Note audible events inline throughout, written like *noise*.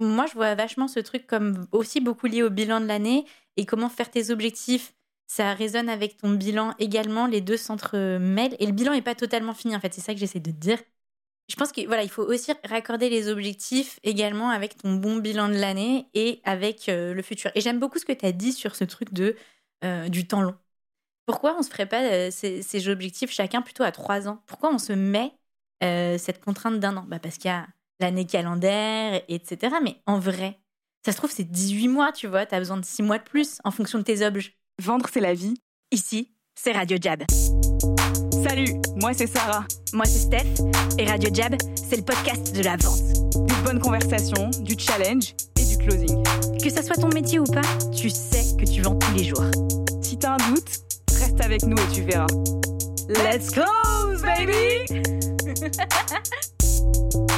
moi, je vois vachement ce truc comme aussi beaucoup lié au bilan de l'année et comment faire tes objectifs. Ça résonne avec ton bilan également, les deux s'entremêlent. Et le bilan n'est pas totalement fini, en fait. C'est ça que j'essaie de dire. Je pense qu'il voilà, il faut aussi raccorder les objectifs également avec ton bon bilan de l'année et avec euh, le futur. Et j'aime beaucoup ce que tu as dit sur ce truc de euh, du temps long. Pourquoi on se ferait pas euh, ces, objectifs chacun plutôt à trois ans? Pourquoi on se met cette contrainte d'un an? Bah Parce qu'il y a l'année calendaire, etc. Mais en vrai, ça se trouve, c'est 18 mois, tu vois. Tu as besoin de 6 mois de plus en fonction de tes objets. Vendre, c'est la vie. Ici, c'est Radio Jab. Salut, moi c'est Sarah. Moi c'est Steph. Et Radio Jab, c'est le podcast de la vente. Des bonnes conversations, du challenge et du closing. Que ça soit ton métier ou pas, tu sais que tu vends tous les jours. Si t'as un doute, reste avec nous et tu verras. Let's close, baby! *laughs*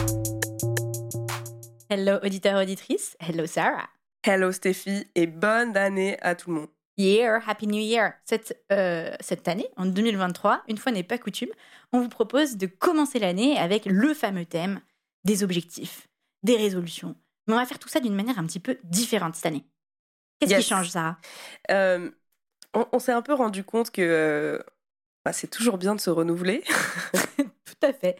Hello auditeur auditrice, hello Sarah. Hello Stéphie et bonne année à tout le monde. Year, Happy New Year. Cette, euh, cette année, en 2023, une fois n'est pas coutume, on vous propose de commencer l'année avec le fameux thème des objectifs, des résolutions. Mais on va faire tout ça d'une manière un petit peu différente cette année. Qu'est-ce qui change, Sarah? Euh, On, s'est un peu rendu compte que euh, bah, c'est toujours bien de se renouveler. *laughs* Tout à fait.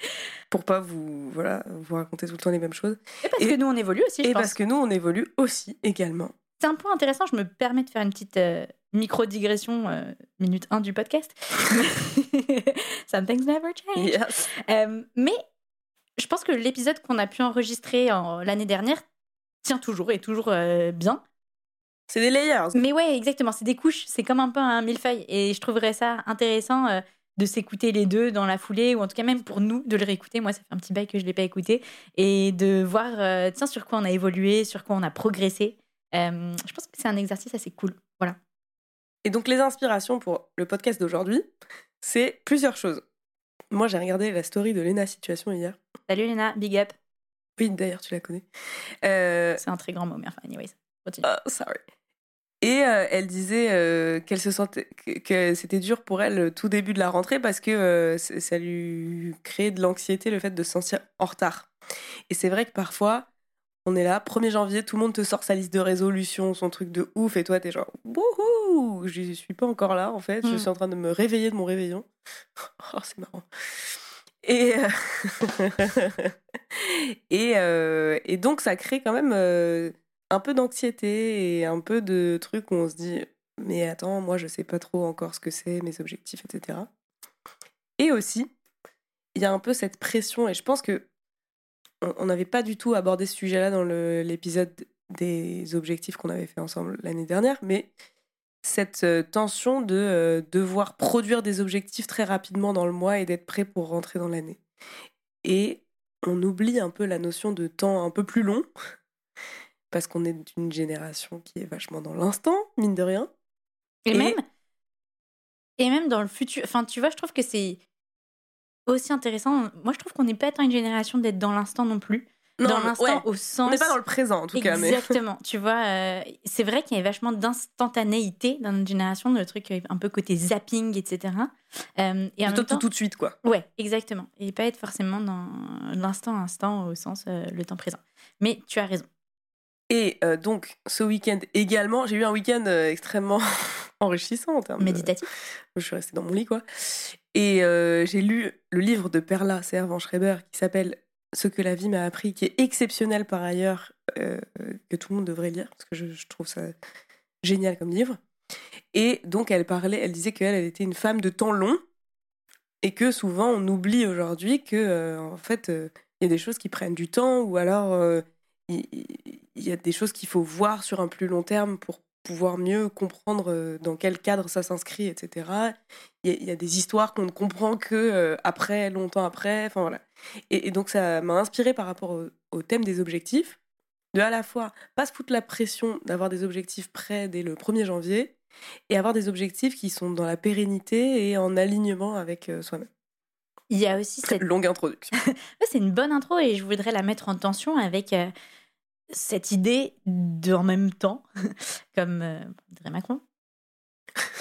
Pour pas vous, voilà, vous raconter tout le temps les mêmes choses. Et parce que nous, on évolue aussi, je Et parce que nous, on évolue aussi également. C'est un point intéressant. Je me permets de faire une petite euh, micro-digression, euh, minute 1 du podcast. *laughs* Some never change. Euh, mais je pense que l'épisode qu'on a pu enregistrer l'année dernière tient toujours et toujours bien. C'est des layers. Mais ouais, exactement. C'est des couches. C'est comme un peu un millefeuille. Et je trouverais ça intéressant de s'écouter les deux dans la foulée, ou en tout cas même pour nous de le réécouter. Moi, ça fait un petit bail que je ne l'ai pas écouté. Et de voir euh, tiens, sur quoi on a évolué, sur quoi on a progressé. Euh, je pense que c'est un exercice assez cool. Voilà. Et donc, les inspirations pour le podcast d'aujourd'hui, c'est plusieurs choses. Moi, j'ai regardé la story de Lena Situation hier. Salut Lena, big up. Oui, d'ailleurs, tu la connais. C'est un très grand mot, mais enfin, anyways. Continue. Oh, sorry. Et euh, elle disait euh, qu'elle se sentait que c'était dur pour elle tout début de la rentrée parce que euh, ça lui créait de l'anxiété le fait de se sentir en retard. Et c'est vrai que parfois on est là, 1er janvier, tout le monde te sort sa liste de résolutions, son truc de ouf, et toi t'es genre wouhou, je suis pas encore là en fait, je mm. suis en train de me réveiller de mon réveillon. *laughs* Oh c'est marrant. Et *laughs* et, et donc ça crée quand même un peu d'anxiété et un peu de trucs où on se dit mais attends, moi je sais pas trop encore ce que c'est, mes objectifs, etc. Et aussi, il y a un peu cette pression, et je pense que on n'avait pas du tout abordé ce sujet-là dans l'épisode des objectifs qu'on avait fait ensemble l'année dernière, mais cette euh, tension de euh, devoir produire des objectifs très rapidement dans le mois et d'être prêt pour rentrer dans l'année. Et on oublie un peu la notion de temps un peu plus long, parce qu'on est d'une génération qui est vachement dans l'instant, mine de rien. Et, même et même dans le futur. Enfin, tu vois, je trouve que c'est aussi intéressant. Moi, je trouve qu'on n'est pas tant une génération d'être dans l'instant non plus. dans l'instant au sens. On n'est pas dans le présent en tout cas. Exactement. tu vois, euh, c'est vrai qu'il y a vachement d'instantanéité dans notre génération, le truc un peu côté zapping, etc. Euh, et Plutôt tout, tout de suite, quoi. Ouais, exactement. Et pas être forcément dans l'instant instant au sens euh, le temps présent. Mais tu as raison. Et euh, donc, ce week-end également, j'ai eu un week-end euh, extrêmement *laughs* enrichissant en termes Méditatif. Je suis restée dans mon lit, quoi. Et euh, j'ai lu le livre de Perla Servan Schreiber qui s'appelle Ce que la vie m'a appris, qui est exceptionnel par ailleurs, que tout le monde devrait lire, parce que je, trouve ça génial comme livre. Et donc, elle parlait, elle disait qu'elle, elle était une femme de temps long, et que souvent, on oublie aujourd'hui que, en fait, il y a des choses qui prennent du temps, ou alors il y a des choses qu'il faut voir sur un plus long terme pour pouvoir mieux comprendre euh, dans quel cadre ça s'inscrit, etc. Il y, a des histoires qu'on ne comprend que euh, après, longtemps après. Enfin voilà. Et, donc ça m'a inspiré par rapport au, thème des objectifs, de à la fois pas se foutre la pression d'avoir des objectifs prêts dès le 1er janvier, et avoir des objectifs qui sont dans la pérennité et en alignement avec euh, soi-même. Il y a aussi cette longue introduction. *laughs* c'est une bonne intro et je voudrais la mettre en tension avec cette idée de en même temps, *laughs* comme euh, dirait Macron,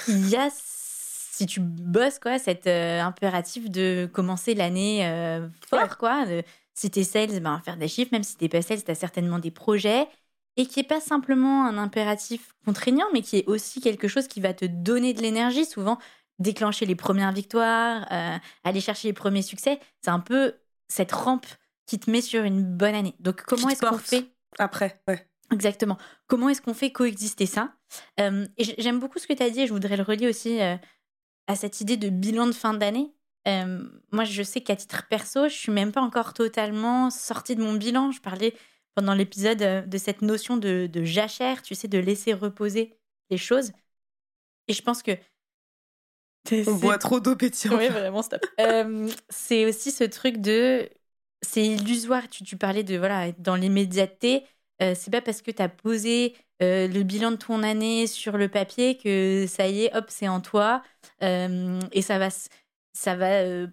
il y a, si tu bosses, quoi, cet euh, impératif de commencer l'année euh, fort, quoi, Si t'es sales, ben, faire des chiffres. Même si t'es pas sales, t'as certainement des projets. Et qui est pas simplement un impératif contraignant, mais qui est aussi quelque chose qui va te donner de l'énergie. Souvent, déclencher les premières victoires, euh, aller chercher les premiers succès, c'est un peu cette rampe qui te met sur une bonne année. Donc, comment est-ce qu'on fait Après, ouais. Exactement. Comment est-ce qu'on fait coexister ça Euh, Et j'aime beaucoup ce que tu as dit, et je voudrais le relier aussi euh, à cette idée de bilan de fin d'année. Moi, je sais qu'à titre perso, je suis même pas encore totalement sortie de mon bilan. Je parlais pendant l'épisode de cette notion de, de jachère, tu sais, de laisser reposer les choses. Et je pense que. On c'est- boit trop d'eau pétillante. oui, vraiment, stop. *laughs* Euh, c'est aussi ce truc de. C'est illusoire. Tu, tu parlais de voilà, être dans l'immédiateté. Euh, c'est pas parce que tu as posé euh, le bilan de ton année sur le papier que ça y est, hop, c'est en toi. Euh, et ça va, ça va euh,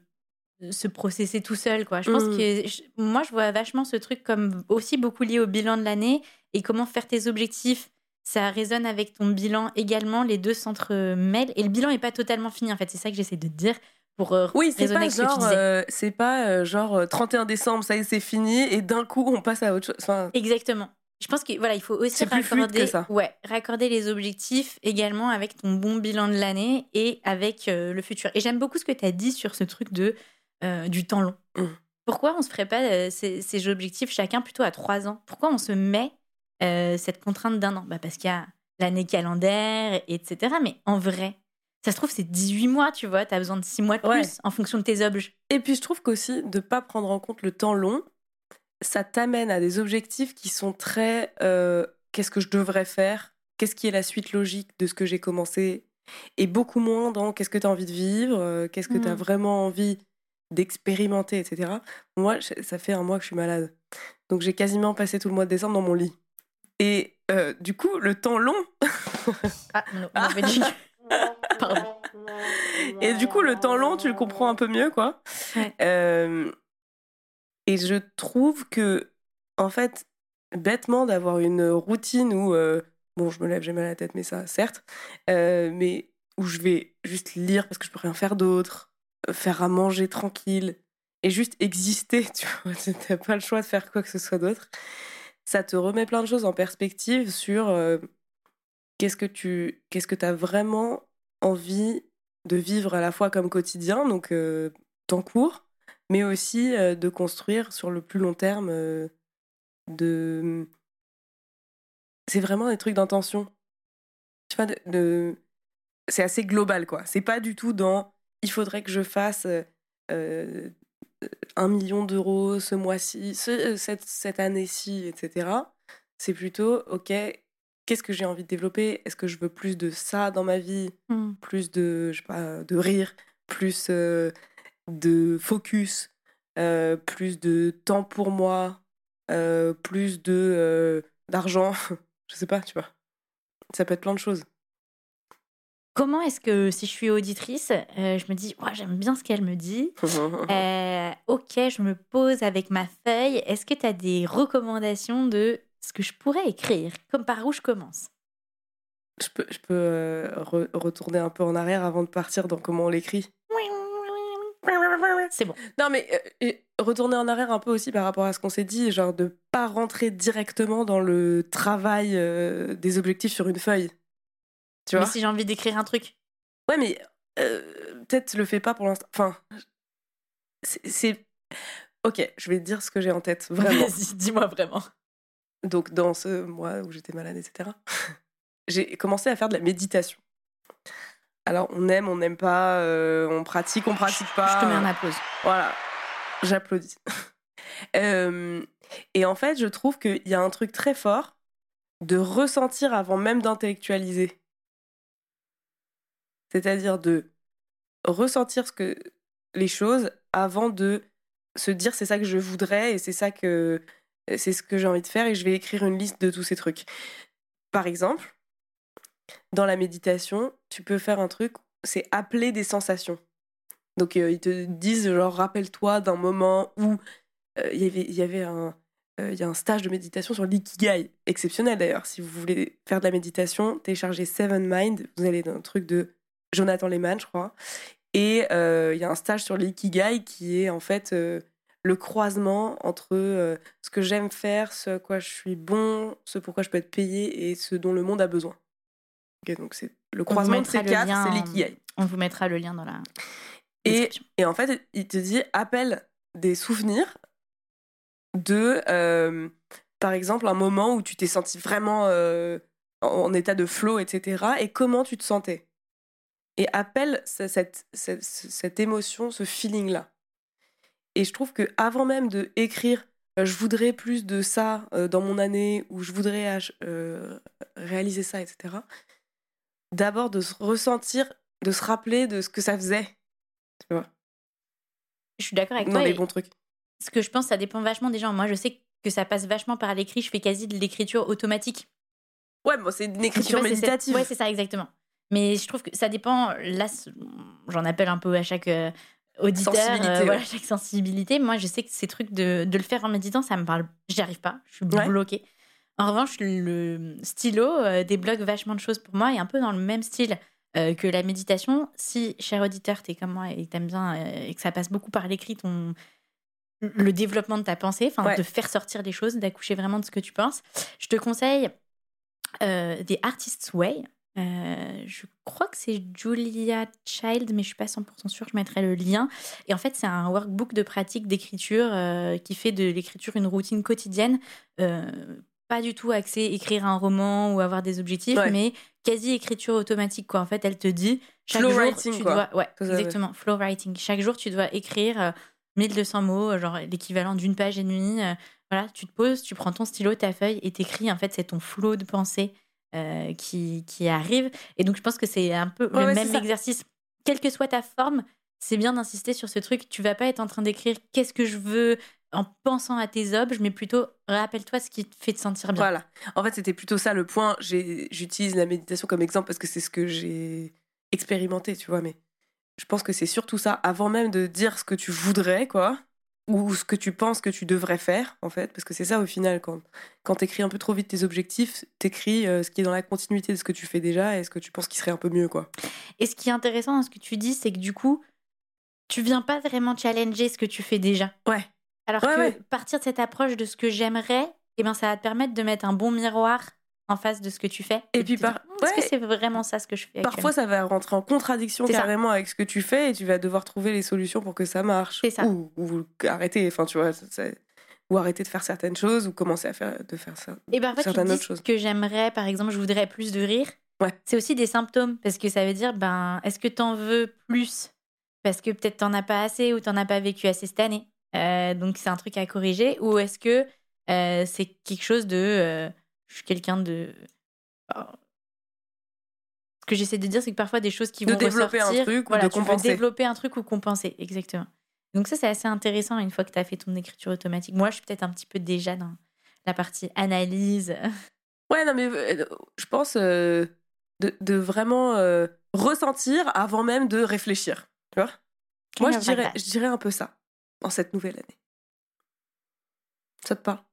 se processer tout seul. Quoi. Je pense Mhm. que. je- moi, je vois vachement ce truc comme aussi beaucoup lié au bilan de l'année et comment faire tes objectifs. Ça résonne avec ton bilan également, les deux s'entremêlent. Et le bilan n'est pas totalement fini, en fait. C'est ça que j'essaie de te dire pour euh, Oui, c'est pas ce genre, euh, c'est pas euh, genre euh, 31 décembre, ça y est, c'est fini, et d'un coup on passe à autre chose. Enfin, Exactement. Je pense que voilà, il faut aussi raccorder, ouais, raccorder les objectifs également avec ton bon bilan de l'année et avec euh, le futur. Et j'aime beaucoup ce que tu as dit sur ce truc de euh, du temps long. Mm. Pourquoi on se ferait pas euh, ces, ces objectifs chacun plutôt à trois ans? Pourquoi on se met euh, cette contrainte d'un an bah Parce qu'il y a l'année calendaire, etc. Mais en vrai, ça se trouve, c'est 18 mois, tu vois. Tu as besoin de 6 mois de Ouais. plus en fonction de tes objets. Et puis je trouve qu'aussi de pas prendre en compte le temps long, ça t'amène à des objectifs qui sont très euh, qu'est-ce que je devrais faire, qu'est-ce qui est la suite logique de ce que j'ai commencé, et beaucoup moins dans qu'est-ce que tu as envie de vivre, qu'est-ce que tu as vraiment envie d'expérimenter, etc. Moi, ça fait un mois que je suis malade. Donc j'ai quasiment passé tout le mois de décembre dans mon lit. Et euh, du coup, le temps long, *laughs* Ah, mon mauvais jingle. Pardon. Et du coup, le temps long, tu le comprends un peu mieux, quoi. Ouais. Euh, et je trouve que, en fait, bêtement d'avoir une routine où, euh, bon, je me lève, j'ai mal à la tête, mais ça, certes, euh, mais où je vais juste lire parce que je peux rien faire d'autre, faire à manger tranquille et juste exister, *laughs* tu vois, t'as pas le choix de faire quoi que ce soit d'autre. Ça te remet plein de choses en perspective sur euh, qu'est-ce que tu qu'est-ce que as vraiment envie de vivre à la fois comme quotidien, donc euh, temps court, mais aussi euh, de construire sur le plus long terme. euh, de... C'est vraiment des trucs d'intention. C'est assez global, quoi. C'est pas du tout dans il faudrait que je fasse euh, un million d'euros ce mois-ci, ce- cette, cette année-ci, etc. C'est plutôt, ok, qu'est-ce que j'ai envie de développer? Est-ce que je veux plus de ça dans ma vie? Mm. plus de, je sais pas, de rire, plus euh, de focus, euh, plus de temps pour moi, euh, plus de euh, d'argent, *laughs* je sais pas, tu vois. Ça peut être plein de choses. Comment est-ce que si je suis auditrice, euh, je me dis, Ouais, j'aime bien ce qu'elle me dit. *laughs* Euh, ok, je me pose avec ma feuille. Est-ce que tu as des recommandations de ce que je pourrais écrire Comme par où je commence? Je peux, je peux euh, re- retourner un peu en arrière avant de partir dans comment on l'écrit? C'est bon. Non, mais euh, et retourner en arrière un peu aussi par rapport à ce qu'on s'est dit, genre de pas rentrer directement dans le travail euh, des objectifs sur une feuille. Tu Mais vois? si j'ai envie d'écrire un truc. Ouais, mais euh, peut-être le fais pas pour l'instant. Enfin, c'est- c'est. Ok, je vais te dire ce que j'ai en tête, *laughs* vraiment. Vas-y, dis-moi vraiment. Donc, dans ce mois où j'étais malade, etc., *laughs* j'ai commencé à faire de la méditation. Alors, on aime, on n'aime pas, euh, on pratique, on pratique pas. Je te mets un applause. Voilà, j'applaudis. *laughs* Euh, et en fait, je trouve qu'il y a un truc très fort de ressentir avant même d'intellectualiser. C'est-à-dire de ressentir ce que les choses avant de se dire c'est ça que je voudrais et c'est ça que c'est ce que j'ai envie de faire et je vais écrire une liste de tous ces trucs. Par exemple, dans la méditation, tu peux faire un truc, c'est appeler des sensations. Donc euh, ils te disent genre rappelle-toi d'un moment où euh, il y avait il y avait un euh, il y a un stage de méditation sur l'ikigai exceptionnel d'ailleurs. Si vous voulez faire de la méditation, téléchargez Seven Mind. Vous allez dans un truc de Jonathan Lehman, je crois. Et euh, il y a un stage sur l'ikigai qui est en fait euh, le croisement entre euh, ce que j'aime faire, ce à quoi je suis bon, ce pourquoi je peux être payé et ce dont le monde a besoin. Donc c'est le croisement de ces quatre, c'est l'ikigai. On vous mettra le lien dans la Et, description. et en fait, il te dit appelle des souvenirs de, euh, par exemple, un moment où tu t'es senti vraiment euh, en, en état de flow, etc. Et comment tu te sentais. Et appelle ce- cette, cette, cette émotion, ce feeling-là. Et je trouve que avant même de écrire, euh, je voudrais plus de ça euh, dans mon année, ou je voudrais euh, réaliser ça, etc. D'abord de se ressentir, de se rappeler de ce que ça faisait. Tu vois Je suis d'accord avec non, toi. les et bons trucs. Ce que je pense, ça dépend vachement des gens. Moi, je sais que ça passe vachement par l'écrit. Je fais quasi de l'écriture automatique. Ouais, bon, c'est une Tu écriture méditative. Ouais, c'est ça, exactement. Mais je trouve que ça dépend. Là, j'en appelle un peu à chaque euh, auditeur, Sensibilité, euh, ouais. voilà, chaque sensibilité. Moi, je sais que ces trucs de, de le faire en méditant, ça me parle. J'y arrive pas. Je suis Ouais. bloquée. En revanche, le stylo euh, débloque vachement de choses pour moi et un peu dans le même style euh, que la méditation. Si, cher auditeur, t'es comme moi et t'aimes bien et que ça passe beaucoup par l'écrit, ton le développement de ta pensée, enfin Ouais. de faire sortir les choses, d'accoucher vraiment de ce que tu penses. Je te conseille des Artists Way. Euh, je crois que c'est Julia Child, mais je suis pas 100% sûre. Je mettrai le lien. Et en fait, c'est un workbook de pratique d'écriture euh, qui fait de l'écriture une routine quotidienne. Euh, pas du tout axé écrire un roman ou avoir des objectifs, Ouais. mais quasi écriture automatique. Quoi. En fait, elle te dit chaque Flow jour writing, tu quoi. dois, ouais, exactement, flow writing. Chaque jour, tu dois écrire euh, 1200 mots, genre l'équivalent d'une page et demie. voilà, tu te poses, tu prends ton stylo, ta feuille et t'écris. En fait, c'est ton flot de pensée euh, qui, qui arrive. Et donc, je pense que c'est un peu Ouais, le ouais, même exercice. Quelle que soit ta forme, c'est bien d'insister sur ce truc. Tu vas pas être en train d'écrire qu'est-ce que je veux? en pensant à tes objets, mais plutôt rappelle-toi ce qui te fait te sentir bien. Voilà. En fait, c'était plutôt ça le point. J'utilise la méditation comme exemple parce que c'est ce que j'ai expérimenté, tu vois. Mais je pense que c'est surtout ça. Avant même de dire ce que tu voudrais, quoi, ou ce que tu penses que tu devrais faire, en fait, parce que c'est ça au final. Quand, quand t'écris un peu trop vite tes objectifs, t'écris euh, ce qui est dans la continuité de ce que tu fais déjà et ce que tu penses qui serait un peu mieux, quoi. Et ce qui est intéressant dans ce que tu dis, c'est que du coup, tu viens pas vraiment challenger ce que tu fais déjà. Ouais. Alors Ouais, que ouais. partir de cette approche de ce que j'aimerais, eh ben, ça va te permettre de mettre un bon miroir en face de ce que tu fais. Et puis par- Est-ce que c'est vraiment ça ce que je fais Parfois, ça va rentrer en contradiction ça. carrément avec ce que tu fais et tu vas devoir trouver les solutions pour que ça marche. C'est ça. Ou, ou arrêter, enfin, tu vois, ou arrêter de faire certaines choses ou commencer à faire, de faire ça. Et parfois, tu te certaines dis autres choses. que j'aimerais, par exemple, je voudrais plus de rire. Ouais. C'est aussi des symptômes, parce que ça veut dire, ben, est-ce que t'en veux plus? Parce que peut-être t'en as pas assez ou t'en as pas vécu assez cette année. Euh, donc c'est un truc à corriger. Ou est-ce que euh, c'est quelque chose de... euh, je suis quelqu'un de... Ce que j'essaie de dire, c'est que parfois des choses qui De vont développer un ressortir, truc ou voilà, de tu veux compenser. développer un truc ou compenser, exactement. Donc ça, c'est assez intéressant une fois que tu as fait ton écriture automatique. Moi, je suis peut-être un petit peu déjà dans la partie analyse. *laughs* Ouais, non, mais euh, je pense euh, de, de vraiment euh, ressentir avant même de réfléchir. Tu vois? Moi, je dirais, je dirais un peu ça en cette nouvelle année. Ça te parle?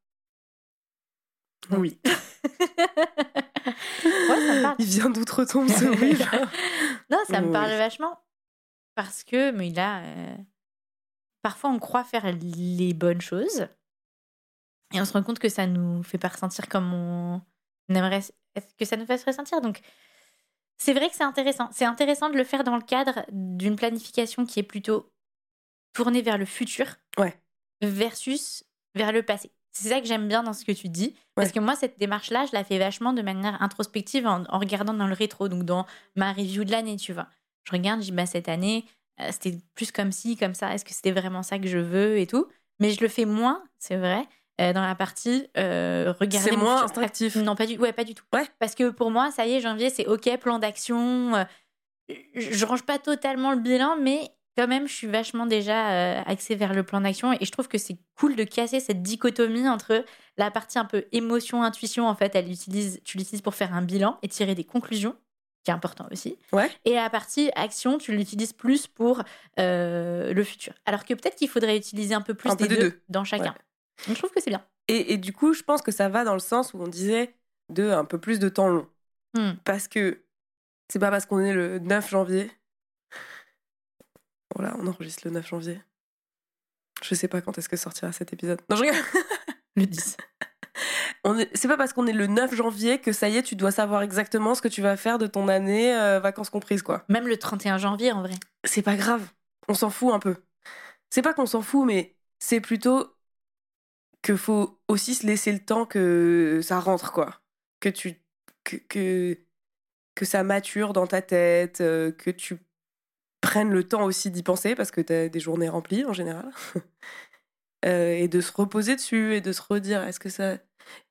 Oui. *laughs* *laughs* ouais, ça me parle. Il vient d'outre-tombe ce *laughs* oui. Non, ça me Oui. parle vachement. Parce que, mais là, euh, parfois on croit faire les bonnes choses et on se rend compte que ça nous fait pas ressentir comme on aimerait que ça nous fasse ressentir. Donc, c'est vrai que c'est intéressant. C'est intéressant de le faire dans le cadre d'une planification qui est plutôt tournée vers le futur Ouais. versus vers le passé. C'est ça que j'aime bien dans ce que tu dis. Parce Ouais. que moi, cette démarche-là, je la fais vachement de manière introspective en, en regardant dans le rétro, donc dans ma review de l'année, tu vois. Je regarde, je dis, bah, cette année, euh, c'était plus comme ci, comme ça. Est-ce que c'était vraiment ça que je veux et tout Mais je le fais moins, c'est vrai, euh, dans la partie euh, regarder. C'est moins instinctif. Non, pas du, ouais, pas du tout. Ouais. Parce que pour moi, ça y est, janvier, c'est OK, plan d'action. euh, je je range pas totalement le bilan, mais quand même, je suis vachement déjà euh, axée vers le plan d'action. Et je trouve que c'est cool de casser cette dichotomie entre la partie un peu émotion, intuition. En fait, elle utilise, tu l'utilises pour faire un bilan et tirer des conclusions, qui est important aussi. Ouais. Et la partie action, tu l'utilises plus pour euh, le futur. Alors que peut-être qu'il faudrait utiliser un peu plus Un peu des des deux, deux. dans chacun. Ouais. Donc, je trouve que c'est bien. Et, et du coup, je pense que ça va dans le sens où on disait de un peu plus de temps long. Hmm. Parce que c'est pas parce qu'on est le 9 janvier. Voilà, on enregistre le 9 janvier. Je sais pas quand est-ce que sortira cet épisode. Non, je rigole. Le 10. *laughs* On est- C'est pas parce qu'on est le 9 janvier que ça y est, tu dois savoir exactement ce que tu vas faire de ton année euh, vacances comprises, quoi. Même le 31 janvier, en vrai. C'est pas grave. On s'en fout un peu. C'est pas qu'on s'en fout, mais c'est plutôt que faut aussi se laisser le temps que ça rentre, quoi. Que tu. que, que, que ça mature dans ta tête, euh, que tu le temps aussi d'y penser, parce que t'as des journées remplies en général. *laughs* Euh, et de se reposer dessus et de se redire est-ce que ça.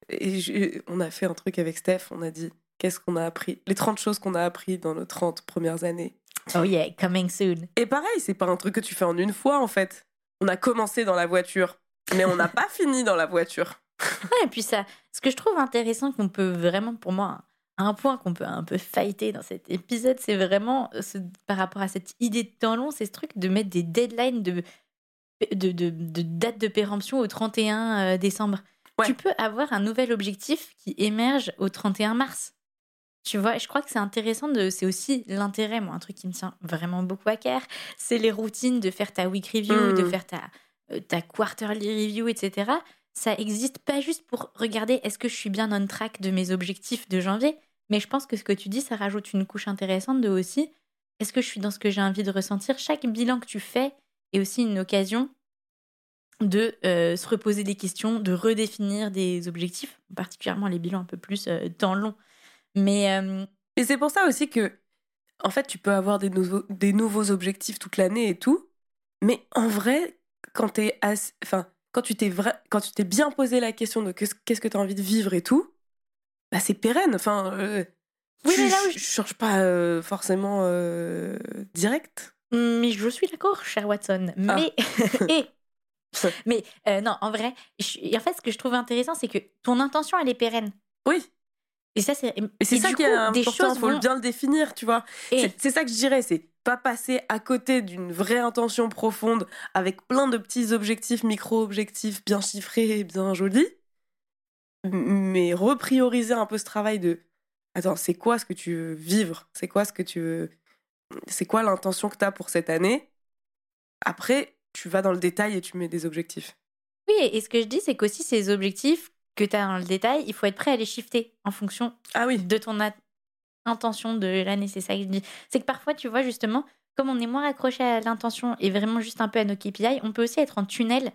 Et je- on a fait un truc avec Steph, on a dit qu'est-ce qu'on a appris Les 30 choses qu'on a appris dans nos 30 premières années. Oh yeah, coming soon. Et pareil, c'est pas un truc que tu fais en une fois en fait. On a commencé dans la voiture, mais on n'a *laughs* pas fini dans la voiture. Ouais, et puis ça, ce que je trouve intéressant qu'on peut vraiment, pour moi, un point qu'on peut un peu fighter dans cet épisode, c'est vraiment euh, ce- par rapport à cette idée de temps long, c'est ce truc de mettre des deadlines de, de, de, de date de péremption au 31 décembre. Ouais. Tu peux avoir un nouvel objectif qui émerge au 31 mars. Tu vois, je crois que c'est intéressant de. C'est aussi l'intérêt, moi, un truc qui me tient vraiment beaucoup à cœur. C'est les routines de faire ta week review, de faire ta, euh, ta quarterly review, etc. Ça existe pas juste pour regarder est-ce que je suis bien on track de mes objectifs de janvier, mais je pense que ce que tu dis, ça rajoute une couche intéressante de aussi est-ce que je suis dans ce que j'ai envie de ressentir? Chaque bilan que tu fais est aussi une occasion de euh, se reposer des questions, de redéfinir des objectifs, particulièrement les bilans un peu plus euh, temps long. Mais euh, c'est pour ça aussi que, en fait, tu peux avoir des nouveaux, des nouveaux objectifs toute l'année et tout, mais en vrai, quand quand tu t'es bien posé la question de qu'est-ce que tu as envie de vivre et tout, bah c'est pérenne. Enfin, euh, Oui, tu- mais là où je change pas euh, forcément euh, direct. Mais je suis d'accord, cher Watson. Ah. Mais, *laughs* et, mais non, en vrai, je- en fait, ce que je trouve intéressant, c'est que ton intention, elle est pérenne. Oui. Et ça, c'est. Et c'est ça qui est important, choses faut vont- bien le définir, tu vois. Et- C'est- ça que je dirais, c'est pas passer à côté d'une vraie intention profonde avec plein de petits objectifs, micro-objectifs bien chiffrés et bien jolis, mais reprioriser un peu ce travail de attends, c'est quoi ce que tu veux vivre? C'est quoi ce que tu veux C'est quoi l'intention que tu as pour cette année? Après, tu vas dans le détail et tu mets des objectifs. Oui, et ce que je dis, c'est qu'aussi ces objectifs que tu as dans le détail, il faut être prêt à les shifter en fonction Ah oui, de ton intention de l'année. C'est ça que je dis. C'est que parfois, tu vois, justement, comme on est moins accroché à l'intention et vraiment juste un peu à nos KPI, on peut aussi être en tunnel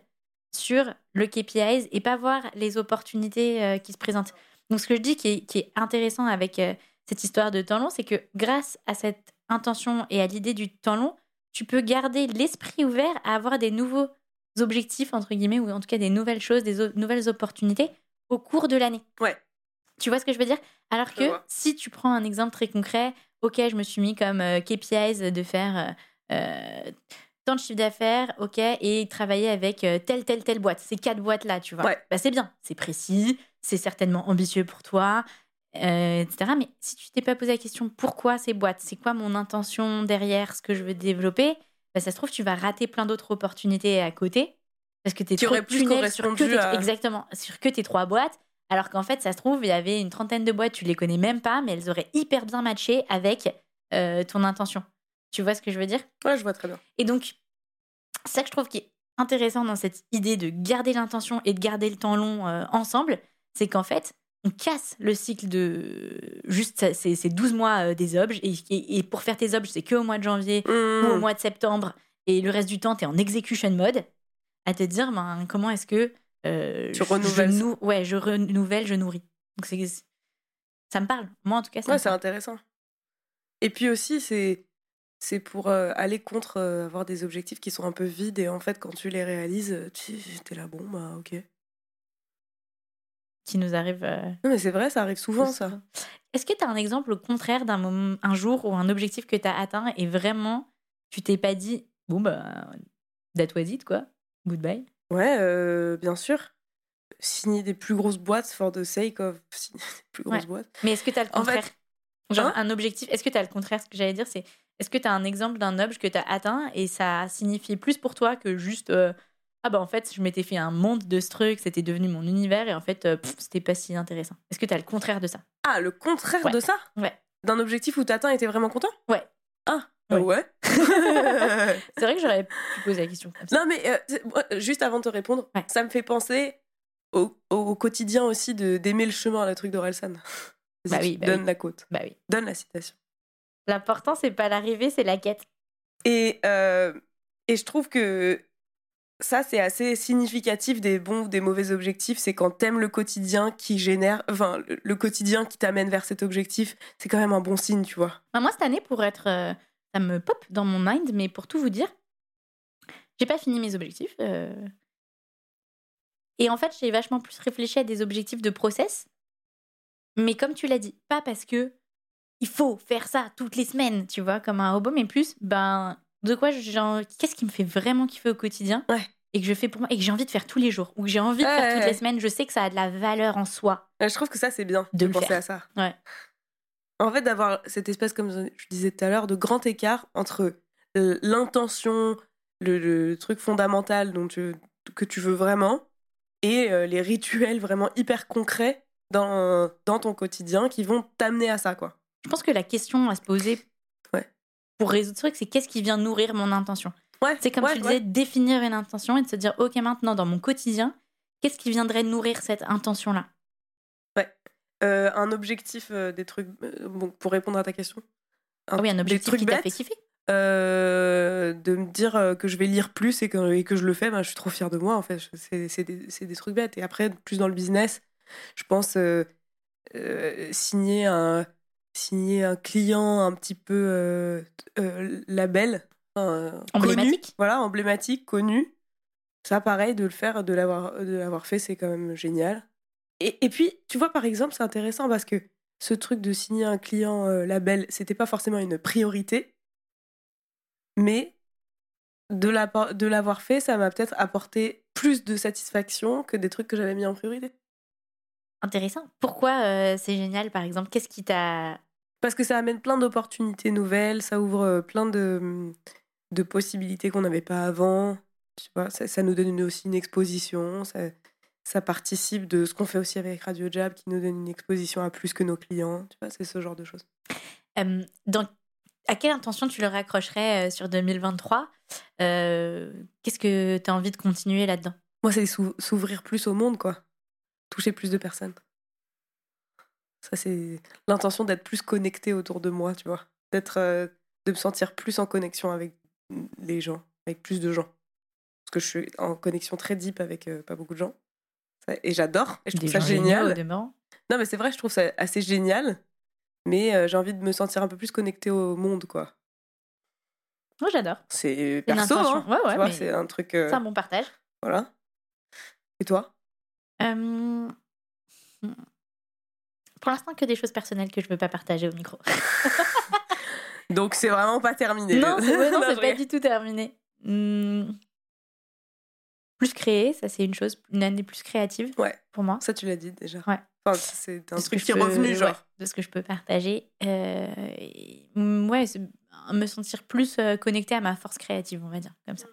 sur le KPIs et pas voir les opportunités euh, qui se présentent. Donc, ce que je dis qui est, qui est intéressant avec euh, cette histoire de temps long, c'est que grâce à cette intention et à l'idée du temps long, tu peux garder l'esprit ouvert à avoir des nouveaux objectifs, entre guillemets, ou en tout cas des nouvelles choses, des nouvelles opportunités au cours de l'année. Ouais. Tu vois ce que je veux dire? Alors que si tu prends un exemple très concret, ok, je me suis mis comme euh, KPIs de faire euh, tant de chiffre d'affaires, ok, et travailler avec euh, telle, telle, telle boîte. Ces quatre boîtes-là, tu vois. Ouais. Bah, c'est bien, c'est précis, c'est certainement ambitieux pour toi, euh, etc. Mais si tu t'es pas posé la question pourquoi ces boîtes, c'est quoi mon intention derrière ce que je veux développer, bah, ça se trouve, tu vas rater plein d'autres opportunités à côté. Parce que tu es trop plus tunnel sur que à- exactement sur que tes trois boîtes alors qu'en fait ça se trouve il y avait une trentaine de boîtes tu les connais même pas mais elles auraient hyper bien matché avec euh, ton intention tu vois ce que je veux dire? Ouais, je vois très bien. et donc ça que je trouve qui est intéressant dans cette idée de garder l'intention et de garder le temps long euh, ensemble c'est qu'en fait on casse le cycle de juste ces, ces 12 mois euh, des objets et, et- et pour faire tes objets c'est que au mois de janvier ou au Mmh. mois de septembre et le reste du temps, tu es en execution mode, à te dire ben, comment est-ce que euh, Tu je- renouvelles je, ouais, je renouvelle, je nourris. Donc ça me parle. Moi en tout cas, ça Ouais, c'est intéressant. Et puis aussi, c'est c'est pour euh, aller contre euh, avoir des objectifs qui sont un peu vides et en fait, quand tu les réalises, euh, tu es là, bon, bah ok. qui nous arrive. euh, Non, mais c'est vrai, ça arrive souvent, ça. Est-ce que tu as un exemple au contraire d'un moment, un jour ou un objectif que tu as atteint et vraiment tu t'es pas dit bon bah that was it quoi, goodbye? Ouais, bien sûr. Signer des plus grosses boîtes for the sake of *laughs* signer des plus grosses Ouais. boîtes. Mais est-ce que tu as le En fait- contraire? Genre Hein? un objectif, est-ce que tu as le contraire? Ce que j'allais dire, c'est est-ce que tu as un exemple d'un objet que tu as atteint et ça a signifié plus pour toi que juste euh, ah bah en fait, je m'étais fait un monde de ce truc, c'était devenu mon univers et en fait, euh, c'était pas si intéressant. Est-ce que tu as le contraire de ça? Ah, le contraire Ouais. de ça? Ouais. D'un objectif où t'atteins et t'es vraiment content? Ouais. Ah, ouais. *laughs* *laughs* C'est vrai que j'aurais pu poser la question comme ça. non, mais euh, juste avant de te répondre, Ouais. ça me fait penser au, au quotidien aussi de- d'aimer le chemin, le truc d'Orelsan. *laughs* Bah tu oui, bah donne oui. la côte. Bah oui. Donne la citation. L'important, c'est pas l'arrivée, c'est la quête. Et, euh, et je trouve que ça, c'est assez significatif des bons ou des mauvais objectifs. C'est quand t'aimes le quotidien qui génère, enfin, le, quotidien qui t'amène vers cet objectif, c'est quand même un bon signe, tu vois. Bah, moi, cette année, pour être. euh, ça me pop dans mon mind, mais pour tout vous dire, j'ai pas fini mes objectifs. euh. Et en fait, j'ai vachement plus réfléchi à des objectifs de process. Mais comme tu l'as dit, pas parce que il faut faire ça toutes les semaines, tu vois, comme un robot, mais plus, ben, de quoi j'ai qu'est-ce qui me fait vraiment kiffer au quotidien Ouais. et que je fais pour moi et que j'ai envie de faire tous les jours ou que j'ai envie de Ouais, faire toutes les semaines, je sais que ça a de la valeur en soi. Je trouve que ça, c'est bien De penser faire. à ça. Ouais. En fait, d'avoir cette espèce, comme je disais tout à l'heure, de grand écart entre euh, l'intention, le, le truc fondamental dont tu- que tu veux vraiment, et euh, les rituels vraiment hyper concrets dans, dans ton quotidien qui vont t'amener à ça, quoi. Je pense que la question à se poser Ouais. pour résoudre ce truc, c'est qu'est-ce qui vient nourrir mon intention? Ouais, C'est comme ouais, tu ouais. disais, définir une intention et de se dire, ok, maintenant, dans mon quotidien, qu'est-ce qui viendrait nourrir cette intention-là? Euh, un objectif, euh, des trucs. euh, bon, pour répondre à ta question. Ah oui, un objectif qui t'a fait kiffer. euh, de me dire que je vais lire plus et que, et que je le fais, ben, je suis trop fière de moi, en fait. C'est des, trucs bêtes. Et après, plus dans le business, je pense signer, un, signer un client un petit peu euh, euh, label. euh, connu. Emblématique. Voilà, emblématique, connu. Ça, pareil, de le faire, de l'avoir de l'avoir fait, c'est quand même génial. Et, et puis, tu vois, par exemple, c'est intéressant parce que ce truc de signer un client label, c'était pas forcément une priorité, mais de la- de l'avoir fait, ça m'a peut-être apporté plus de satisfaction que des trucs que j'avais mis en priorité. Intéressant. Pourquoi euh, c'est génial, par exemple? Qu'est-ce qui t'a. Parce que ça amène plein d'opportunités nouvelles, ça ouvre euh, plein de, de possibilités qu'on n'avait pas avant. Tu vois, ça, ça nous donne aussi une exposition, ça, ça participe de ce qu'on fait aussi avec Radio Jab, qui nous donne une exposition à plus que nos clients. Tu vois, c'est ce genre de choses. Euh, dans... À quelle intention tu le raccrocherais euh, sur 2023 Euh, Qu'est-ce que tu as envie de continuer là-dedans? Moi, c'est s'ou- s'ouvrir plus au monde, quoi. Toucher plus de personnes. Ça, c'est l'intention d'être plus connecté autour de moi, tu vois. D'être, euh, de me sentir plus en connexion avec les gens, avec plus de gens. Parce que je suis en connexion très deep avec euh, pas beaucoup de gens. Et j'adore. Et je Des trouve ça géniaux, génial. Non, mais c'est vrai, je trouve ça assez génial. Mais euh, j'ai envie de me sentir un peu plus connecté au monde, quoi. Moi, j'adore. C'est perso, hein. Ouais, ouais, c'est un truc. C'est un bon partage. Voilà. Et toi? Euh, hmm. Pour l'instant, que des choses personnelles que je veux pas partager au micro. *laughs* Donc c'est vraiment pas terminé. non, c'est ouais, *laughs* pas du tout terminé. Hmm. Plus créer, ça c'est une chose, une année plus créative Ouais. pour moi. Ça, tu l'as dit déjà. Ouais. Enfin, c'est un De truc qui est peux- revenu, genre. ouais, de ce que je peux partager. Euh, ouais, me sentir plus euh, connectée à ma force créative, on va dire, comme ça.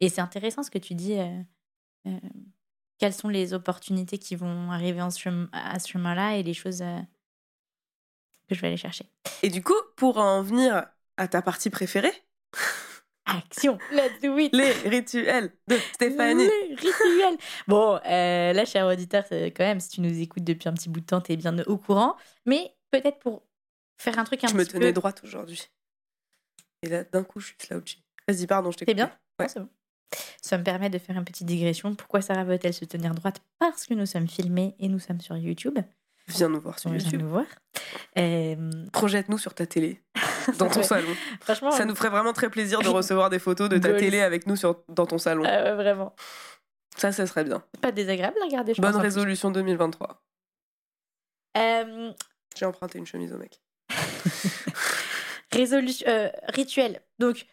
Et c'est intéressant ce que tu dis. euh, quelles sont les opportunités qui vont arriver en ce chemin- à ce chemin-là et les choses euh, que je vais aller chercher. Et du coup, pour en venir à ta partie préférée, *laughs* Action Let's do it les rituels de Stéphanie. Les rituels Bon, euh, là, cher auditeur, quand même, si tu nous écoutes depuis un petit bout de temps, t'es bien au courant. Mais peut-être pour faire un truc un Je me petit tenais peu... droite aujourd'hui. Et là, d'un coup, je suis slouchy. Vas-y, pardon, je t'ai T'es bien Ouais. C'est bon. Ça me permet de faire une petite digression. Pourquoi Sarah veut-elle se tenir droite Parce que nous sommes filmés et nous sommes sur YouTube. Viens nous voir sur On YouTube. nous voir. Euh, Projette-nous sur ta télé, dans ton *laughs* salon. franchement, Ça nous ferait vraiment très plaisir de recevoir des photos de ta télé avec nous sur, dans ton salon. ah ouais, vraiment. Ça, ça serait bien. Pas désagréable à regarder, je Bonne pense, résolution 2023. Euh, J'ai emprunté une chemise au mec. *laughs* Résolution, euh, rituel. Donc,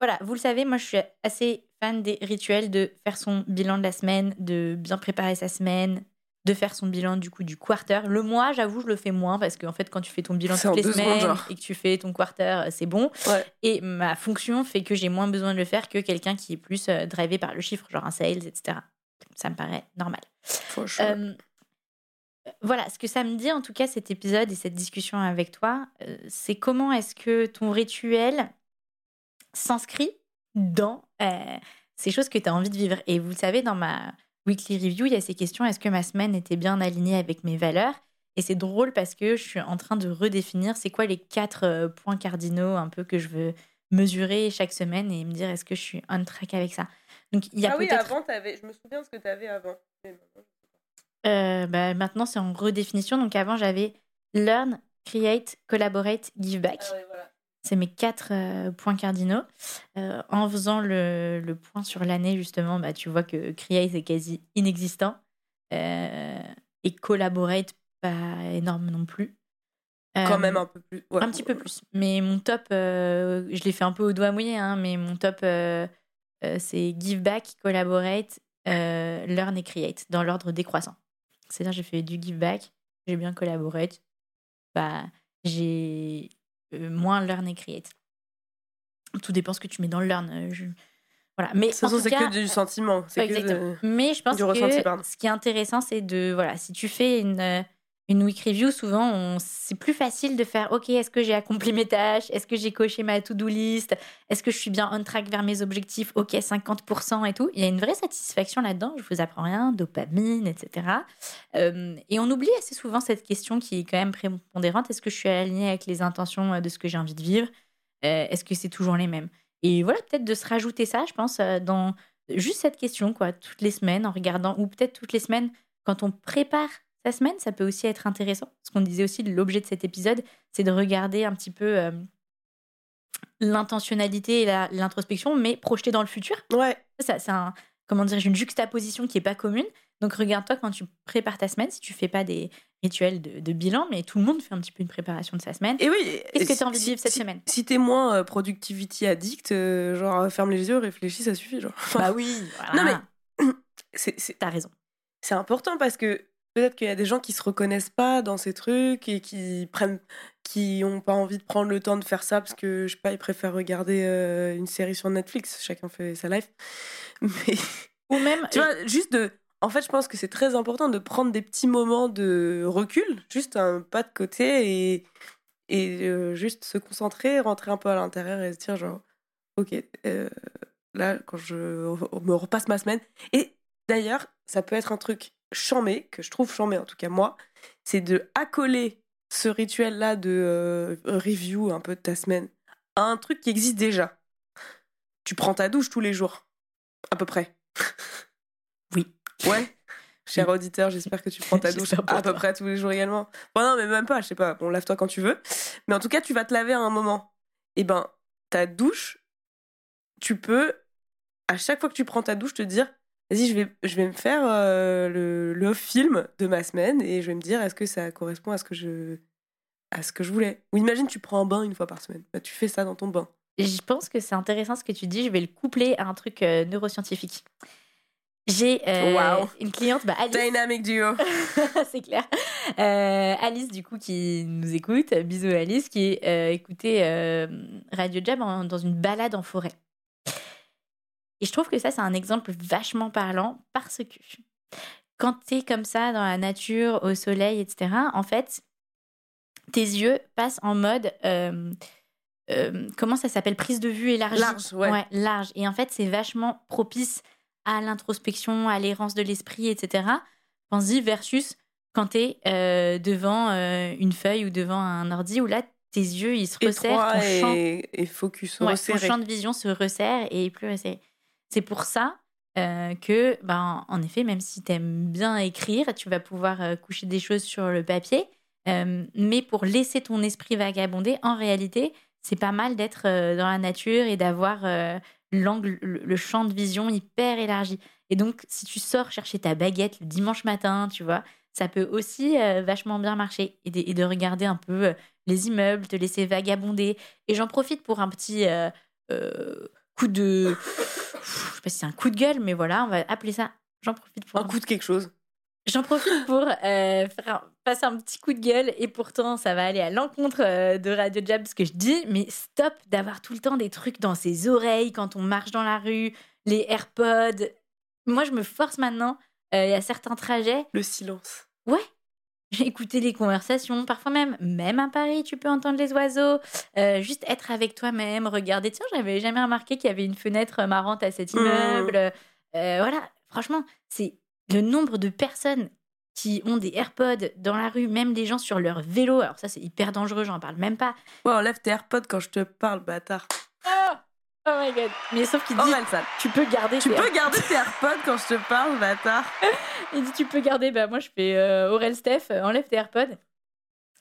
voilà, vous le savez, moi je suis assez fan des rituels de faire son bilan de la semaine, de bien préparer sa semaine, de faire son bilan du coup du quarter. Le mois, j'avoue, je le fais moins parce qu'en fait, quand tu fais ton bilan en toutes les semaines secondes, et que tu fais ton quarter, euh, c'est bon. Ouais. Et ma fonction fait que j'ai moins besoin de le faire que quelqu'un qui est plus euh, drivé par le chiffre, genre un sales, etc. Ça me paraît normal. Euh, voilà, ce que ça me dit en tout cas cet épisode et cette discussion avec toi, euh, c'est comment est-ce que ton rituel s'inscrit dans euh, ces choses que tu as envie de vivre. Et vous le savez, dans ma weekly review, il y a ces questions est-ce que ma semaine était bien alignée avec mes valeurs? Et c'est drôle parce que je suis en train de redéfinir c'est quoi les quatre euh, points cardinaux un peu que je veux mesurer chaque semaine et me dire est-ce que je suis on track avec ça? Donc il y a ah oui, avant, avais, je me souviens de ce que tu avais avant. Euh, bah, maintenant, c'est en redéfinition. Donc avant, j'avais learn, create, collaborate, give back. Ah c'est mes quatre euh, points cardinaux. Euh, en faisant le, le point sur l'année, justement, bah, tu vois que create est quasi inexistant. et collaborate, pas énorme non plus. Quand même un peu plus. un petit peu plus. Mais mon top, je l'ai fait un peu au doigt mouillé, hein, mais mon top, c'est give back, collaborate, learn et create, dans l'ordre décroissant. C'est-à-dire, j'ai fait du give back, j'ai bien collaboré, bah, j'ai euh, moins learn et create. Tout dépend ce que tu mets dans le learn. Euh, je... Voilà. Mais c'est que du sentiment. Exactement. Mais je pense que ce qui est intéressant, c'est de. Voilà, si tu fais une euh, une week review, souvent, c'est plus facile de faire OK, est-ce que j'ai accompli mes tâches? Est-ce que j'ai coché ma to-do list? Est-ce que je suis bien on track vers mes objectifs? OK, 50% et tout. Il y a une vraie satisfaction là-dedans, je vous apprends rien, dopamine, etc. Euh, et on oublie assez souvent cette question qui est quand même prépondérante. Est-ce que je suis alignée avec les intentions euh, de ce que j'ai envie de vivre? Euh, Est-ce que c'est toujours les mêmes? Et voilà, peut-être de se rajouter ça, je pense, dans juste cette question, quoi, toutes les semaines, en regardant, ou peut-être toutes les semaines, quand on prépare la semaine, ça peut aussi être intéressant. Ce qu'on disait aussi, l'objet de cet épisode, c'est de regarder un petit peu euh, l'intentionnalité et l'introspection, mais projeté dans le futur. Ouais. Ça, c'est un, comment dire, une juxtaposition qui est pas commune. Donc regarde-toi quand tu prépares ta semaine, si tu fais pas des rituels de, bilan, mais tout le monde fait un petit peu une préparation de sa semaine. Et oui. Qu'est-ce que tu as envie de vivre cette semaine? Si t'es moins euh, productivity addict, euh, genre ferme les yeux, réfléchis, ça suffit. Genre. bah oui. *laughs* Non mais *clears throat* t'as raison. C'est important parce que peut-être qu'il y a des gens qui se reconnaissent pas dans ces trucs et qui prennent qui ont pas envie de prendre le temps de faire ça parce que je sais pas ils préfèrent regarder euh, une série sur Netflix. Chacun fait sa life. *laughs* Mais ou même tu vois juste de en fait je pense que c'est très important de prendre des petits moments de recul juste un pas de côté et et euh, juste se concentrer rentrer un peu à l'intérieur et se dire genre ok euh, là quand je me repasse ma semaine. Et d'ailleurs ça peut être un truc chamé, que je trouve chamé en tout cas moi, c'est de accoler ce rituel-là de euh, review un peu de ta semaine à un truc qui existe déjà. Tu prends ta douche tous les jours, à peu près. *laughs* Oui. Ouais. *laughs* Cher auditeur, j'espère que tu prends ta *laughs* douche à peu près tous les jours également. Bon, non, mais même pas, je sais pas. Bon, lave-toi quand tu veux. Mais en tout cas, tu vas te laver à un moment. Et eh ben, ta douche, tu peux, à chaque fois que tu prends ta douche, te dire vas-y, je vais, je vais me faire euh, le, le, film de ma semaine et je vais me dire est-ce que ça correspond à ce que je, à ce que je voulais? Ou imagine, tu prends un bain une fois par semaine. Bah, tu fais ça dans ton bain. Je pense que c'est intéressant ce que tu dis. Je vais le coupler à un truc euh, neuroscientifique. J'ai euh, une cliente, bah Alice. Dynamic duo. *laughs* c'est clair. Alice, du coup, qui nous écoute. Bisous Alice, qui écoutait Radio Jab dans une balade en forêt. Et je trouve que ça, c'est un exemple vachement parlant parce que quand tu es comme ça dans la nature, au soleil, etc., en fait, tes yeux passent en mode. Euh, euh, comment ça s'appelle? Prise de vue élargie. Large, ouais. large. Et en fait, c'est vachement propice à l'introspection, à l'errance de l'esprit, etc. Pense-y versus quand tu es euh, devant une feuille ou devant un ordi où là, tes yeux, ils se resserrent. Ton champ, et, focus, ton champ de vision se resserre et est plus resserré. C'est pour ça euh, que, ben, en effet, même si tu aimes bien écrire, tu vas pouvoir euh, coucher des choses sur le papier. Euh, mais pour laisser ton esprit vagabonder, en réalité, c'est pas mal d'être dans la nature et d'avoir l'angle, le, champ de vision hyper élargi. Et donc, si tu sors chercher ta baguette le dimanche matin, tu vois, ça peut aussi vachement bien marcher et de, regarder un peu les immeubles, te laisser vagabonder. Et j'en profite pour un petit coup de je sais pas si c'est un coup de gueule, mais voilà, on va appeler ça. J'en profite pour. Un coup de quelque chose. J'en profite pour euh, faire passer un petit coup de gueule et pourtant ça va aller à l'encontre euh, de Radio Jab ce que je dis, mais stop d'avoir tout le temps des trucs dans ses oreilles quand on marche dans la rue, les AirPods. Moi je me force maintenant, euh, il y a certains trajets. Le silence. Ouais. *laughs* écouter les conversations, parfois même, même à Paris, tu peux entendre les oiseaux, euh, juste être avec toi-même, regarder. Tiens, j'avais jamais remarqué qu'il y avait une fenêtre marrante à cet Mmh. immeuble. Euh, voilà, franchement, c'est le nombre de personnes qui ont des AirPods dans la rue, même des gens sur leur vélo. Alors ça, c'est hyper dangereux, j'en parle même pas. Ouais, enlève tes AirPods quand je te parle, bâtard. Oh, oh my god. Mais sauf qu'il dit, Orelsan, tu peux garder tu tes peux garder tes AirPods quand je te parle, bâtard. *laughs* Il dit tu peux garder, bah moi je fais euh, Aurel Steph, euh, enlève tes AirPods.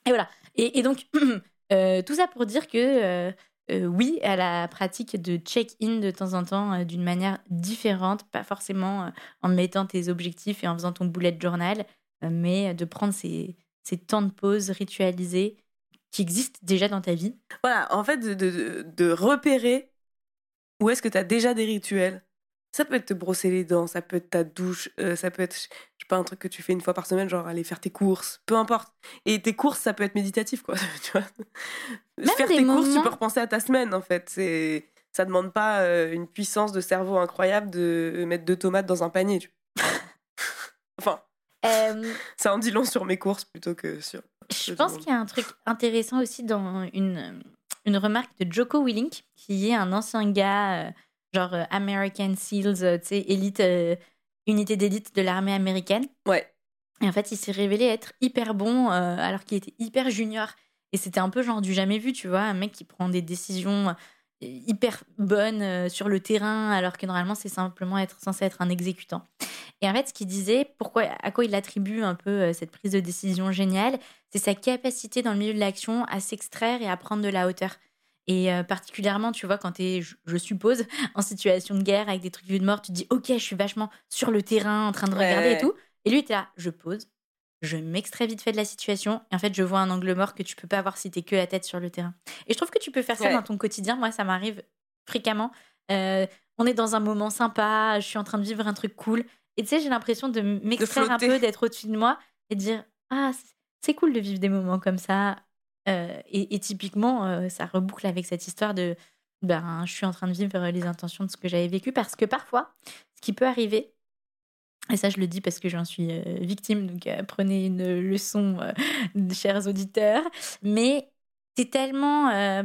Et voilà. Et, et donc, *clears throat* euh, tout ça pour dire que euh, oui, à la pratique de check-in de temps en temps d'une manière différente, pas forcément en mettant tes objectifs et en faisant ton bullet journal, mais de prendre ces, ces temps de pause ritualisés qui existent déjà dans ta vie. Voilà, en fait, de, de, de repérer où est-ce que tu as déjà des rituels? Ça peut être te brosser les dents, ça peut être ta douche, euh, ça peut être, je sais pas, un truc que tu fais une fois par semaine, genre aller faire tes courses, peu importe. Et tes courses, ça peut être méditatif, quoi. *laughs* tu vois Même faire tes courses, tu peux repenser à ta semaine, en fait. C'est, ça demande pas euh, une puissance de cerveau incroyable de mettre deux tomates dans un panier. tu- *laughs* enfin, Euh, *laughs* ça en dit long sur mes courses plutôt que sur. Je pense qu'il y a un truc intéressant aussi dans une, une remarque de Joko Willink, qui est un ancien gars, euh, genre euh, American SEALs, euh, tu sais, élite, unité d'élite de l'armée américaine. Ouais. Et en fait, il s'est révélé être hyper bon alors qu'il était hyper junior. Et c'était un peu genre du jamais vu, tu vois, un mec qui prend des décisions hyper bonnes sur le terrain alors que normalement c'est simplement être censé être un exécutant. Et en fait, ce qu'il disait, pourquoi, à quoi il attribue un peu euh, cette prise de décision géniale, c'est sa capacité dans le milieu de l'action à s'extraire et à prendre de la hauteur. Et euh, particulièrement, tu vois, quand tu es, je, je suppose, *laughs* en situation de guerre avec des trucs vus de mort, tu te dis, ok, je suis vachement sur le terrain en train de regarder ouais. et tout. Et lui, était là, je pose, je m'extrais vite fait de la situation, et en fait, je vois un angle mort que tu peux pas voir si t'es que la tête sur le terrain. Et je trouve que tu peux faire ça Ouais. dans ton quotidien. Moi, ça m'arrive fréquemment. Euh, on est dans un moment sympa, je suis en train de vivre un truc cool. Et tu sais, j'ai l'impression de m'extraire un peu, d'être au-dessus de moi et de dire Ah, c'est- cool de vivre des moments comme ça. Euh, et, et typiquement, euh, ça reboucle avec cette histoire de ben, je suis en train de vivre les intentions de ce que j'avais vécu. Parce que parfois, ce qui peut arriver, et ça, je le dis parce que j'en suis euh, victime, donc euh, prenez une leçon, euh, chers auditeurs. Mais c'est tellement euh,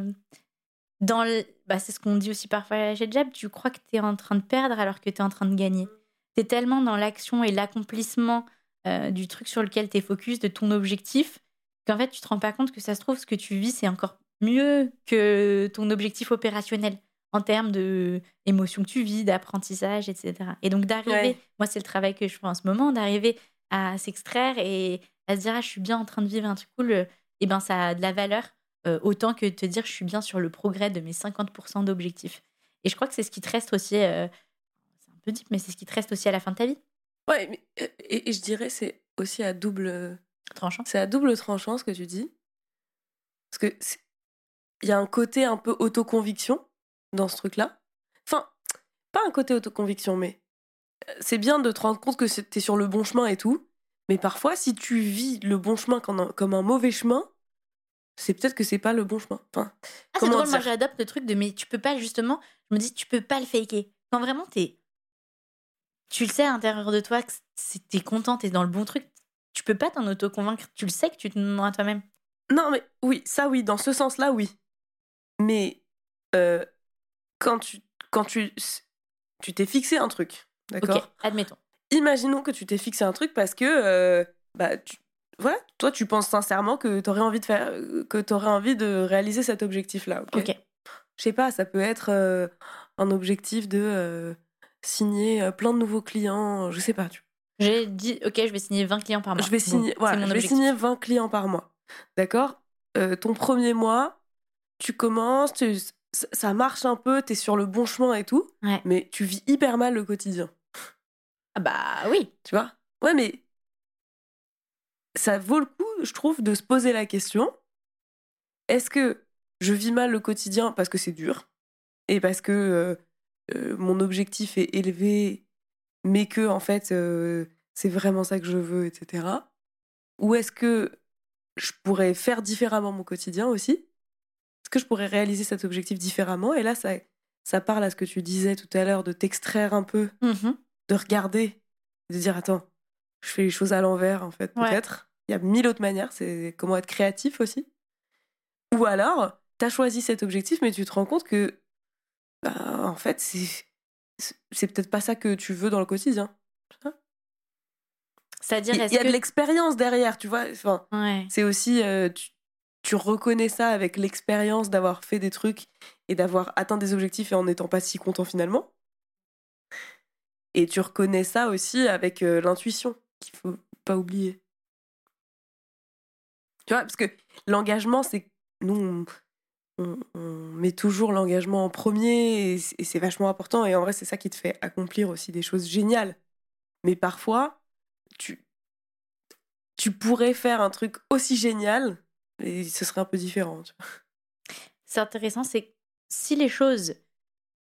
dans le. Bah, c'est ce qu'on dit aussi parfois à la Jab, tu crois que tu es en train de perdre alors que tu es en train de gagner. Tu es tellement dans l'action et l'accomplissement euh, du truc sur lequel tu es focus, de ton objectif, qu'en fait, tu te rends pas compte que ça se trouve, ce que tu vis, c'est encore mieux que ton objectif opérationnel en termes de émotions que tu vis, d'apprentissage, etc. Et donc d'arriver, Ouais. moi c'est le travail que je fais en ce moment, d'arriver à s'extraire et à se dire ah, je suis bien en train de vivre un truc cool, et ben ça a de la valeur euh, autant que de te dire je suis bien sur le progrès de mes 50% d'objectifs. Et je crois que c'est ce qui te reste aussi, euh, peu deep, mais c'est ce qui te reste aussi à la fin de ta vie. Ouais, mais, euh, et, et je dirais c'est aussi à double. Tranchant. C'est à double tranchant ce que tu dis. Parce que il y a un côté un peu autoconviction dans ce truc-là. Enfin, pas un côté autoconviction, mais euh, c'est bien de te rendre compte que t'es sur le bon chemin et tout. Mais parfois, si tu vis le bon chemin comme un, comme un mauvais chemin, c'est peut-être que c'est pas le bon chemin. Enfin, Ah, c'est drôle, moi j'adopte le truc de mais tu peux pas justement, je me dis tu peux pas le faker. Quand vraiment t'es. Tu le sais à l'intérieur de toi que t'es content, t'es dans le bon truc, tu peux pas t'en auto-convaincre, tu le sais que tu te mens à toi-même. Non, mais oui, ça oui, dans ce sens-là, oui. Mais euh, quand tu quand tu tu t'es fixé un truc, d'accord? Ok, admettons. Imaginons que tu t'es fixé un truc parce que euh, bah tu, voilà, toi tu penses sincèrement que t'aurais envie de faire que t'aurais envie de réaliser cet objectif-là. Ok? Je sais pas, ça peut être euh, un objectif de signer euh, plein de nouveaux clients. Je sais pas. Tu J'ai dit ok, je vais signer 20 clients par mois. je vais signer, voilà, je vais signer 20 clients par mois. D'accord? Euh, Ton premier mois, tu commences, tu- ça- marche un peu, tu es sur le bon chemin et tout, Ouais. mais tu vis hyper mal le quotidien. Ah bah oui. Tu vois? Ouais, mais ça vaut le coup, je trouve, de se poser la question est-ce que je vis mal le quotidien parce que c'est dur et parce que euh, euh, mon objectif est élevé, mais que en fait euh, c'est vraiment ça que je veux, etc. Ou est-ce que je pourrais faire différemment mon quotidien aussi? Est-ce que je pourrais réaliser cet objectif différemment? Et là, ça, ça parle à ce que tu disais tout à l'heure, de t'extraire un peu Mhm. de regarder, de dire attends, je fais les choses à l'envers en fait Ouais. peut-être. Il y a mille autres manières. C'est comment être créatif aussi. Ou alors, tu as choisi cet objectif, mais tu te rends compte que, bah, en fait, c'est, c'est peut-être pas ça que tu veux dans le quotidien. C'est-à-dire, Il y a que... de l'expérience derrière, tu vois? Enfin, Ouais. c'est aussi, euh, tu, tu reconnais ça avec l'expérience d'avoir fait des trucs et d'avoir atteint des objectifs et en n'étant pas si content finalement. Et tu reconnais ça aussi avec euh, l'intuition, qu'il faut pas oublier. Tu vois, parce que l'engagement, c'est. Nous, on, on- on met toujours l'engagement en premier et c'est et c'est vachement important. Et en vrai, c'est ça qui te fait accomplir aussi des choses géniales. Mais parfois, tu, tu pourrais faire un truc aussi génial et ce serait un peu différent. C'est intéressant, c'est que si les choses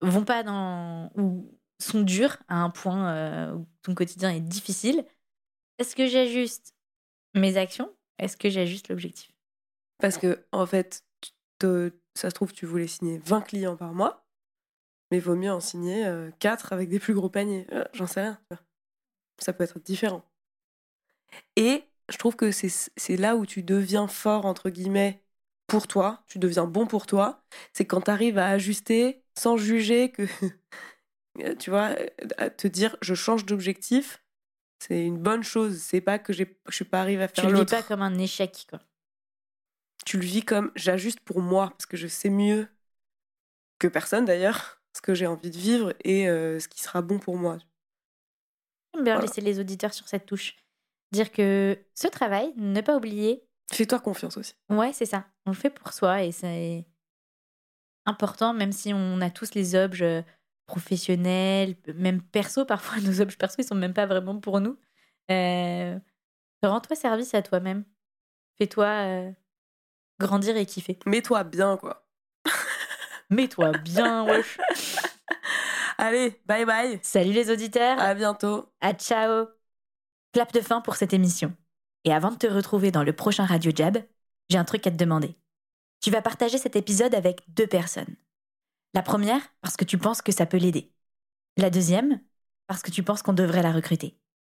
vont pas dans ou sont dures à un point euh, où ton quotidien est difficile, est-ce que j'ajuste mes actions? Est-ce que j'ajuste l'objectif? Parce que, en fait, tu te- ça se trouve, tu voulais signer 20 clients par mois, mais vaut mieux en signer 4 avec des plus gros paniers. Euh, J'en sais rien. tu. Ça peut être différent. Et je trouve que c'est là où tu deviens fort, entre guillemets, pour toi, tu deviens bon pour toi, c'est quand tu arrives à ajuster sans juger que, *laughs* tu vois, à te dire je change d'objectif, c'est une bonne chose. C'est pas que je suis pas arrivé à Tu faire le vis l'autre pas comme un échec, quoi. Tu le vis comme j'ajuste pour moi, parce que je sais mieux que personne d'ailleurs ce que j'ai envie de vivre et euh, ce qui sera bon pour moi. J'aime bien Voilà. laisser les auditeurs sur cette touche. Dire que ce travail, ne pas oublier, Fais-toi confiance aussi. ouais, c'est ça. On le fait pour soi et c'est important, même si on a tous les objets professionnels, même perso. *laughs* Parfois, nos objets perso, ils sont même pas vraiment pour nous. Euh, Rends-toi service à toi-même. Fais-toi euh, grandir et kiffer. Mets-toi bien, quoi. Mets-toi *laughs* bien, wesh. Allez, bye bye. Salut les auditeurs. À bientôt. À ciao Clap de fin pour cette émission. Et avant de te retrouver dans le prochain Radio Jab, j'ai un truc à te demander. Tu vas partager cet épisode avec deux personnes. La première, parce que tu penses que ça peut l'aider. La deuxième, parce que tu penses qu'on devrait la recruter.